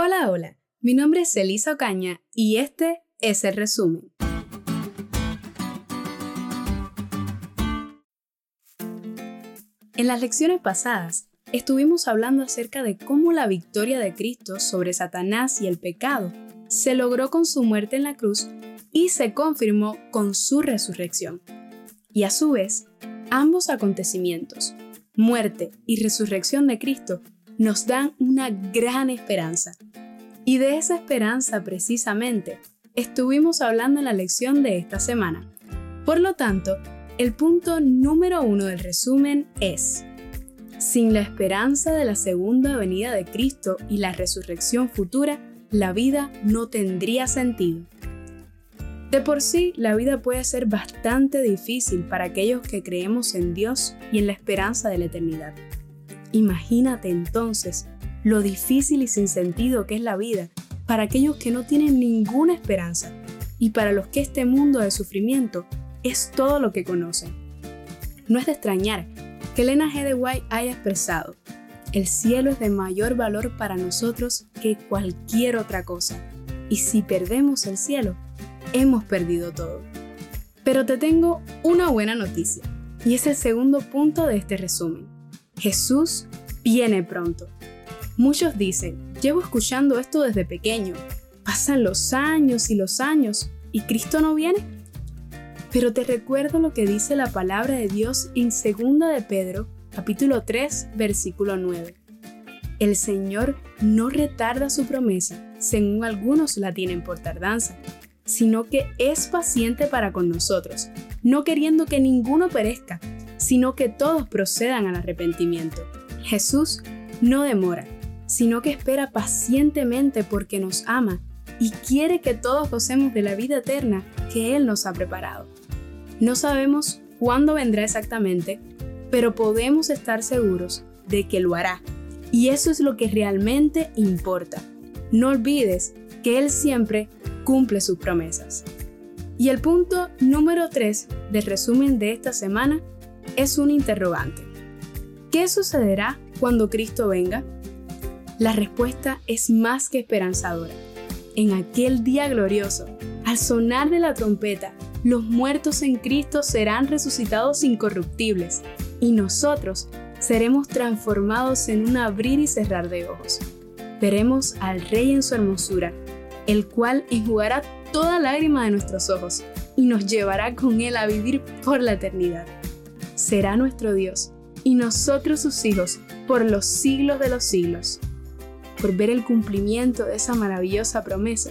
Hola, hola. Mi nombre es Elisa Ocaña y este es el resumen. En las lecciones pasadas estuvimos hablando acerca de cómo la victoria de Cristo sobre Satanás y el pecado se logró con su muerte en la cruz y se confirmó con su resurrección. Y a su vez, ambos acontecimientos, muerte y resurrección de Cristo, nos dan una gran esperanza. Y de esa esperanza precisamente estuvimos hablando en la lección de esta semana. Por lo tanto, el punto número uno del resumen es, sin la esperanza de la segunda venida de Cristo y la resurrección futura, la vida no tendría sentido. De por sí, la vida puede ser bastante difícil para aquellos que creemos en Dios y en la esperanza de la eternidad. Imagínate entonces lo difícil y sin sentido que es la vida para aquellos que no tienen ninguna esperanza y para los que este mundo de sufrimiento es todo lo que conocen. No es de extrañar que Elena G. de White haya expresado, el cielo es de mayor valor para nosotros que cualquier otra cosa, y si perdemos el cielo, hemos perdido todo. Pero te tengo una buena noticia, y es el segundo punto de este resumen. Jesús viene pronto. Muchos dicen, llevo escuchando esto desde pequeño, pasan los años y los años, ¿y Cristo no viene? Pero te recuerdo lo que dice la palabra de Dios en 2 de Pedro, capítulo 3, versículo 9. El Señor no retarda su promesa, según algunos la tienen por tardanza, sino que es paciente para con nosotros, no queriendo que ninguno perezca, sino que todos procedan al arrepentimiento. Jesús no demora, sino que espera pacientemente porque nos ama y quiere que todos gocemos de la vida eterna que Él nos ha preparado. No sabemos cuándo vendrá exactamente, pero podemos estar seguros de que lo hará. Y eso es lo que realmente importa. No olvides que Él siempre cumple sus promesas. Y el punto número 3 del resumen de esta semana es un interrogante. ¿Qué sucederá cuando Cristo venga? La respuesta es más que esperanzadora. En aquel día glorioso, al sonar de la trompeta, los muertos en Cristo serán resucitados incorruptibles y nosotros seremos transformados en un abrir y cerrar de ojos. Veremos al Rey en su hermosura, el cual enjugará toda lágrima de nuestros ojos y nos llevará con Él a vivir por la eternidad. Será nuestro Dios y nosotros sus hijos por los siglos de los siglos. Por ver el cumplimiento de esa maravillosa promesa,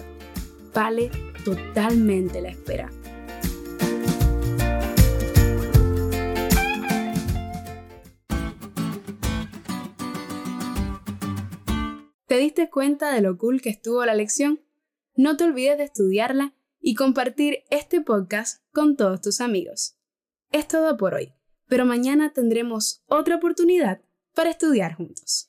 vale totalmente la espera. ¿Te diste cuenta de lo cool que estuvo la lección? No te olvides de estudiarla y compartir este podcast con todos tus amigos. Es todo por hoy, pero mañana tendremos otra oportunidad para estudiar juntos.